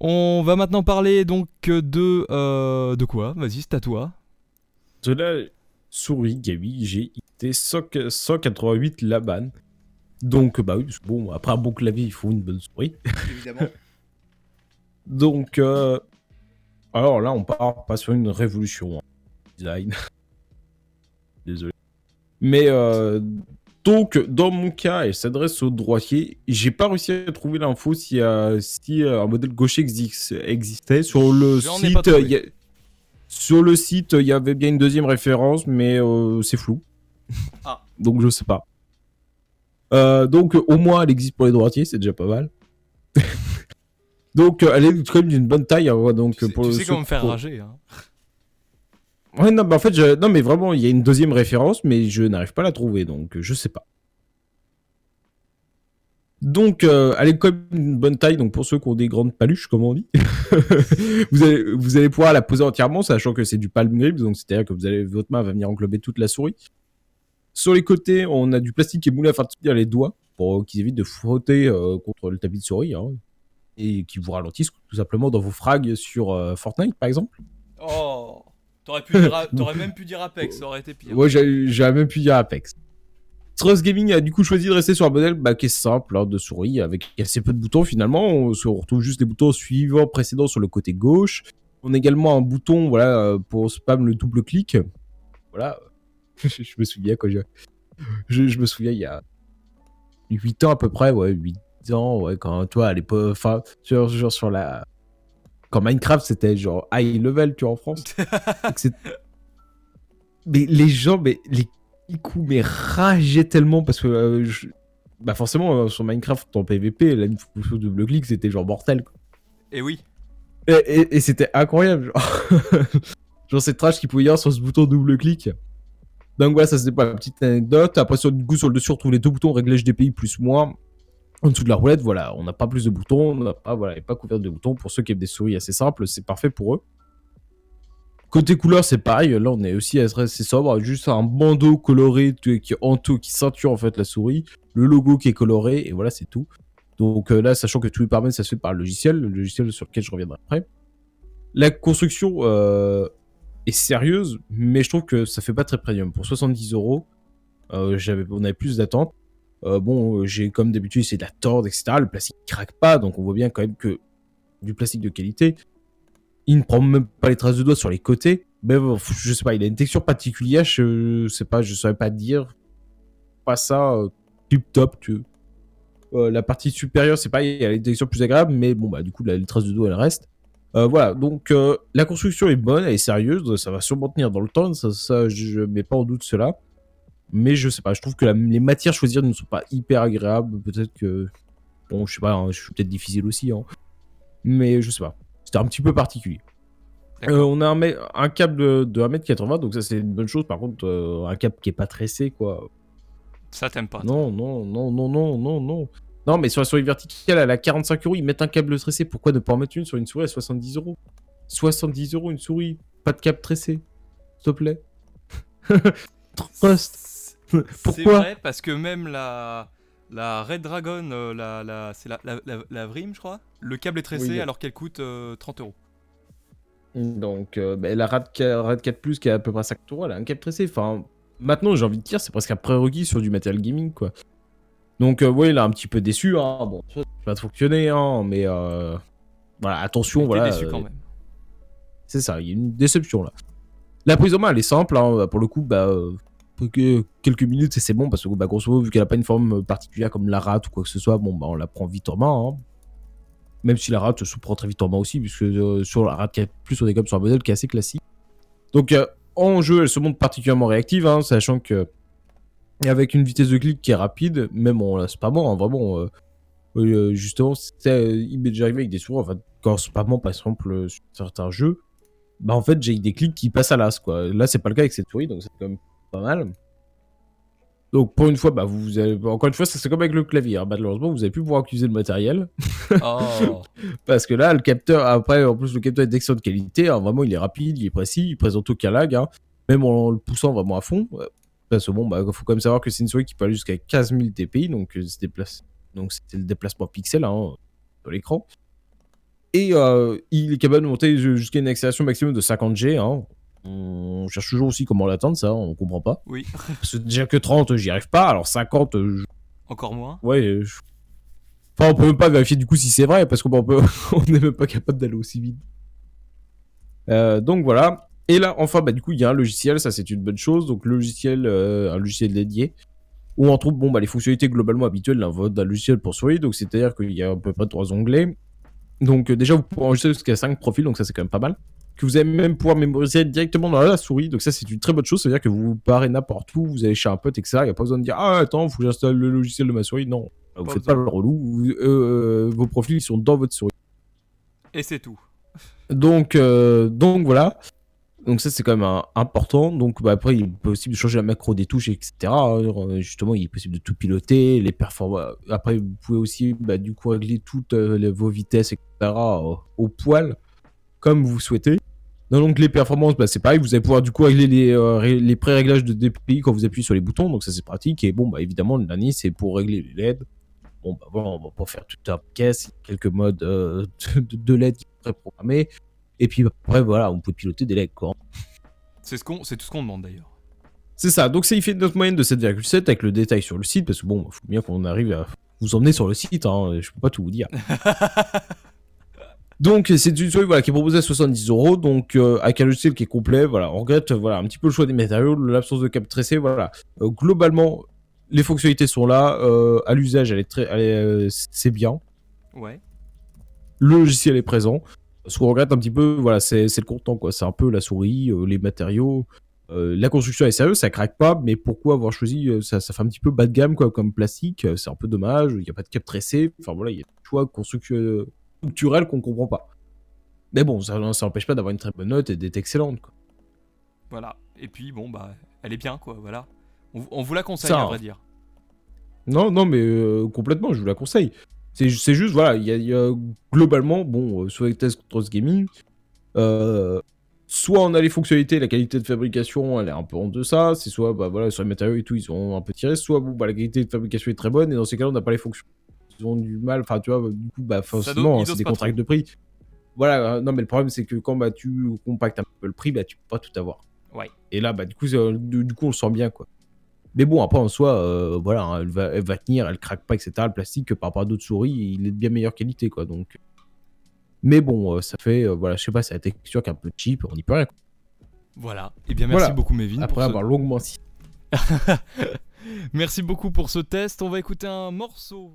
On va maintenant parler donc de euh, de quoi? Vas-y, c'est à toi. De la souris Gabi GIT 188 Laban. Donc, bah oui, parce que bon, après un bon clavier, il faut une bonne souris. Évidemment. Donc, euh, alors là, on part pas sur une révolution en design. Désolé. Mais euh, donc, dans mon cas, elle s'adresse au droitier. J'ai pas réussi à trouver l'info si, euh, si euh, un modèle gaucher exis- existait. Sur le J'en site, il y a- sur le site, il y avait bien une deuxième référence, mais euh, c'est flou. Ah. donc, je sais pas. Donc, au moins, elle existe pour les droitiers, c'est déjà pas mal. donc, elle est quand même d'une bonne taille. hein, donc, Tu sais, pour tu sais comment me faire pour- rager. Hein. Ouais, non, mais en fait, non, mais vraiment, il y a une deuxième référence, mais je n'arrive pas à la trouver, donc euh, je sais pas. Donc, euh, elle est même une bonne taille, donc pour ceux qui ont des grandes paluches, comme on dit, vous, allez, vous allez pouvoir la poser entièrement, sachant que c'est du palm grip, donc c'est-à-dire que votre main va venir englober toute la souris. Sur les côtés, on a du plastique qui est moulé afin de tenir les doigts, pour qu'ils évitent de frotter euh, contre le tapis de souris, hein, et qui vous ralentissent tout simplement dans vos frags sur Fortnite, par exemple. T'aurais pu dire, t'aurais même pu dire Apex, ça aurait été pire. Ouais, j'ai j'ai même pu dire Apex. Strauss Gaming a du coup choisi de rester sur un modèle bah, qui est simple, hein, de souris, avec assez peu de boutons finalement. On se retrouve juste les boutons suivants, précédents sur le côté gauche. On a également un bouton voilà, euh, pour spam le double clic. Voilà. je me souviens quand je... je... je me souviens il y a 8 ans à peu près, ouais, 8 ans, ouais, quand toi, à l'époque, enfin, sur, genre sur la. Quand Minecraft c'était genre high level, tu vois, en France. Mais les gens, mais les Kikou, mais rageaient tellement parce que, euh, je- bah forcément, euh, sur Minecraft en PVP, la fonction double clic c'était genre mortel. quoi. Et oui. Et, et- et c'était incroyable, genre. genre cette trash qu'il pouvait y avoir sur ce bouton double clic. Donc voilà, ça c'était pas la petite anecdote. Après, sur, du coup, sur le dessus, on retrouve les deux boutons réglage DPI plus moins. En dessous de la roulette, voilà, on n'a pas plus de boutons, on n'a pas, voilà, elle est pas couverte de boutons. Pour ceux qui aiment des souris assez simples, c'est parfait pour eux. Côté couleur, c'est pareil. Là, on est aussi assez sobre. Juste un bandeau coloré qui entoure, qui ceinture en fait la souris. Le logo qui est coloré, et voilà, c'est tout. Donc euh, là, sachant que tous les paramètres, ça se fait par le logiciel, le logiciel sur lequel je reviendrai après. La construction euh, est sérieuse, mais je trouve que ça fait pas très premium. Pour 70 euros, euh, on avait plus d'attentes. Euh, bon, euh, j'ai comme d'habitude essayé de la tordre, etc. Le plastique craque pas, donc on voit bien quand même que du plastique de qualité. Il ne prend même pas les traces de doigts sur les côtés. Mais je sais pas, il a une texture particulière, je sais pas, je saurais pas dire. Pas ça, euh, tip top, tu euh, la partie supérieure, c'est pas, il a une texture plus agréable, mais bon, bah, du coup, la- les traces de doigts, elles restent. Euh, voilà, donc la construction est bonne, elle est sérieuse, ça va sûrement tenir dans le temps, ça, ça je mets pas en doute cela. Mais je sais pas, je trouve que la- les matières choisies ne sont pas hyper agréables, peut-être que. Bon, je sais pas, hein, je suis peut-être difficile aussi, hein. mais je sais pas. C'était un petit peu particulier. Euh, on a un, câble de, de 1m80, donc ça c'est une bonne chose. Par contre, euh, un câble qui est pas tressé, quoi. Ça t'aime pas. Non, non, non, non, non, non, non. Non, mais sur la souris verticale, elle a 45 euros, ils mettent un câble tressé. Pourquoi ne pas en mettre une sur une souris à 70 euros? 70 euros une souris, pas de câble tressé. S'il te plaît. Trust. C'est Pourquoi vrai parce que même la la Red Dragon, euh, la, la c'est la, la, la, la Vrim, je crois. Le câble est tressé Oui. alors qu'elle coûte euh, 30 euros. Donc, euh, bah, la RAD 4, RAD 4 Plus qui est à peu près 50 euros, elle a un câble tressé. Enfin, maintenant, j'ai envie de dire, c'est presque un prérequis sur du matériel gaming, quoi. Donc, euh, ouais, il a un petit peu déçu. Hein. Bon, ça va fonctionner, hein, mais euh, voilà, attention, voilà. déçu euh, quand même. C'est ça, il y a une déception là. La prise en main, elle est simple. hein, Pour le coup, bah, euh, quelques minutes et c'est bon parce que, bah, grosso modo, vu qu'elle a pas une forme particulière comme la rate ou quoi que ce soit, bon, bah, on la prend vite en main. hein. Même si la rate se prend très vite en main aussi, puisque euh, sur la rate 4 plus, on est comme sur un modèle qui est assez classique. Donc, euh, en jeu, elle se montre particulièrement réactive, hein, sachant que avec une vitesse de clic qui est rapide, même en spammant, hein, vraiment, euh, euh, justement, euh, il m'est déjà arrivé avec des souris, enfin, quand spammant, par exemple, euh, sur certains jeux, bah en fait j'ai des clics qui passent à l'as quoi. Là c'est pas le cas avec cette souris donc c'est quand même pas mal. Donc pour une fois bah vous avez encore une fois c'est comme avec le clavier. hein. Malheureusement vous avez plus pouvoir accuser le matériel Oh. parce que là le capteur après en plus le capteur est d'excellente qualité. hein. Vraiment il est rapide, il est précis, il présente aucun lag. hein. Même en le poussant vraiment à fond. Parce que bon bah faut quand même savoir que c'est une souris qui peut aller jusqu'à 15 000 dpi donc euh, se déplace donc c'était le déplacement pixel sur l'écran. Et euh, il est capable de monter jusqu'à une accélération maximum de 50 G. Hein. On cherche toujours aussi comment l'atteindre, ça, on comprend pas. Oui. Parce que déjà que 30, j'y arrive pas, alors 50, euh, je- Encore moins. ouais. je- Enfin, on peut même pas vérifier du coup si c'est vrai, parce qu'on peut... on est même pas capable d'aller aussi vite. Euh, donc voilà. Et là, enfin, bah, du coup, il y a un logiciel, ça c'est une bonne chose. Donc, logiciel, euh, un logiciel dédié, où on trouve bon, bah, les fonctionnalités globalement habituelles d'un d'un logiciel pour souris. Donc, c'est-à-dire qu'il y a à peu près trois onglets. Donc, euh, déjà, vous pouvez enregistrer jusqu'à 5 profils, donc ça c'est quand même pas mal. Que vous allez même pouvoir mémoriser directement dans la souris. Donc, ça c'est une très bonne chose. C'est-à-dire que vous vous parez n'importe où, vous allez chez un pote, etc. Il n'y a pas besoin de dire Ah, attends, faut que j'installe le logiciel de ma souris. Non, vous Pas faites besoin. pas le relou. Vous- euh, vos profils ils sont dans votre souris. Et c'est tout. Donc, euh, donc voilà. Donc ça c'est quand même un- important. Donc bah, après il est possible de changer la macro des touches, etc. Euh, Justement il est possible de tout piloter, les performances. Après vous pouvez aussi bah, du coup régler toutes euh, les- vos vitesses, etc. euh, au poil, comme vous souhaitez. Non, donc les performances, bah, c'est pareil, vous allez pouvoir du coup régler les, euh, les pré-réglages de DPI quand vous appuyez sur les boutons, donc ça c'est pratique. Et bon, bah évidemment, le dernier c'est pour régler les LED. Bon, bah voilà, on va pas faire toute la caisse, il y a quelques modes euh, de, de LED qui sont préprogrammés. Et puis après, voilà, on peut piloter des LED quoi. C'est ce qu'on, c'est tout ce qu'on demande d'ailleurs. C'est ça, donc ça il fait une note moyenne de 7,7 avec le détail sur le site, parce que bon, faut bien qu'on arrive à vous emmener sur le site, hein, je peux pas tout vous dire. donc c'est une souris voilà, qui est proposée à 70 euros, donc euh, avec un logiciel qui est complet, voilà, on regrette voilà, un petit peu le choix des matériaux, l'absence de cap tressé, voilà. Euh, globalement, les fonctionnalités sont là, euh, à l'usage elle est très, euh, c'est bien, Ouais. le logiciel est présent. Ce qu'on regrette un petit peu, voilà, c'est le content, quoi. C'est un peu la souris, les matériaux. La construction est sérieuse, ça craque pas, mais pourquoi avoir choisi ça, ça fait un petit peu bas de gamme, quoi, comme plastique? C'est un peu dommage. Il n'y a pas de cap tressé. Enfin voilà, il y a des choix constructu- structurels qu'on comprend pas. Mais bon, ça n'empêche pas d'avoir une très bonne note et d'être excellente, quoi. Voilà. Et puis bon bah, elle est bien quoi. Voilà. On, on vous la conseille Ça, à vrai dire. Non, non, mais euh, complètement, je vous la conseille. C'est c'est juste, voilà, il y a, il y a globalement, bon, euh, sur les tests contre gaming, euh, soit on a les fonctionnalités, la qualité de fabrication, elle est un peu en deçà, c'est soit, bah voilà, sur les matériaux et tout, ils ont un peu tiré, soit, bon, bah la qualité de fabrication est très bonne, et dans ces cas-là, on n'a pas les fonctions. Ils ont du mal, enfin, tu vois, du coup, bah, forcément, hein, c'est des contrats de prix. Voilà, euh, non, mais le problème, c'est que quand bah, tu compactes un peu le prix, bah, tu peux pas tout avoir. Ouais. Et là, bah, du coup, euh, du, coup, on le sent bien, quoi. Mais bon, après, en soi, euh, voilà, hein, elle, va, elle va tenir, elle craque pas, etc. Le plastique, que par rapport à d'autres souris, il est de bien meilleure qualité, quoi. Donc. Mais bon, euh, ça fait, euh, voilà, je sais pas, c'est la texture qui est un peu cheap, on y peut rien. quoi. Voilà. Et bien merci Voilà. beaucoup Mévin. Après pour ce- avoir longuement. Merci beaucoup pour ce test. On va écouter un morceau.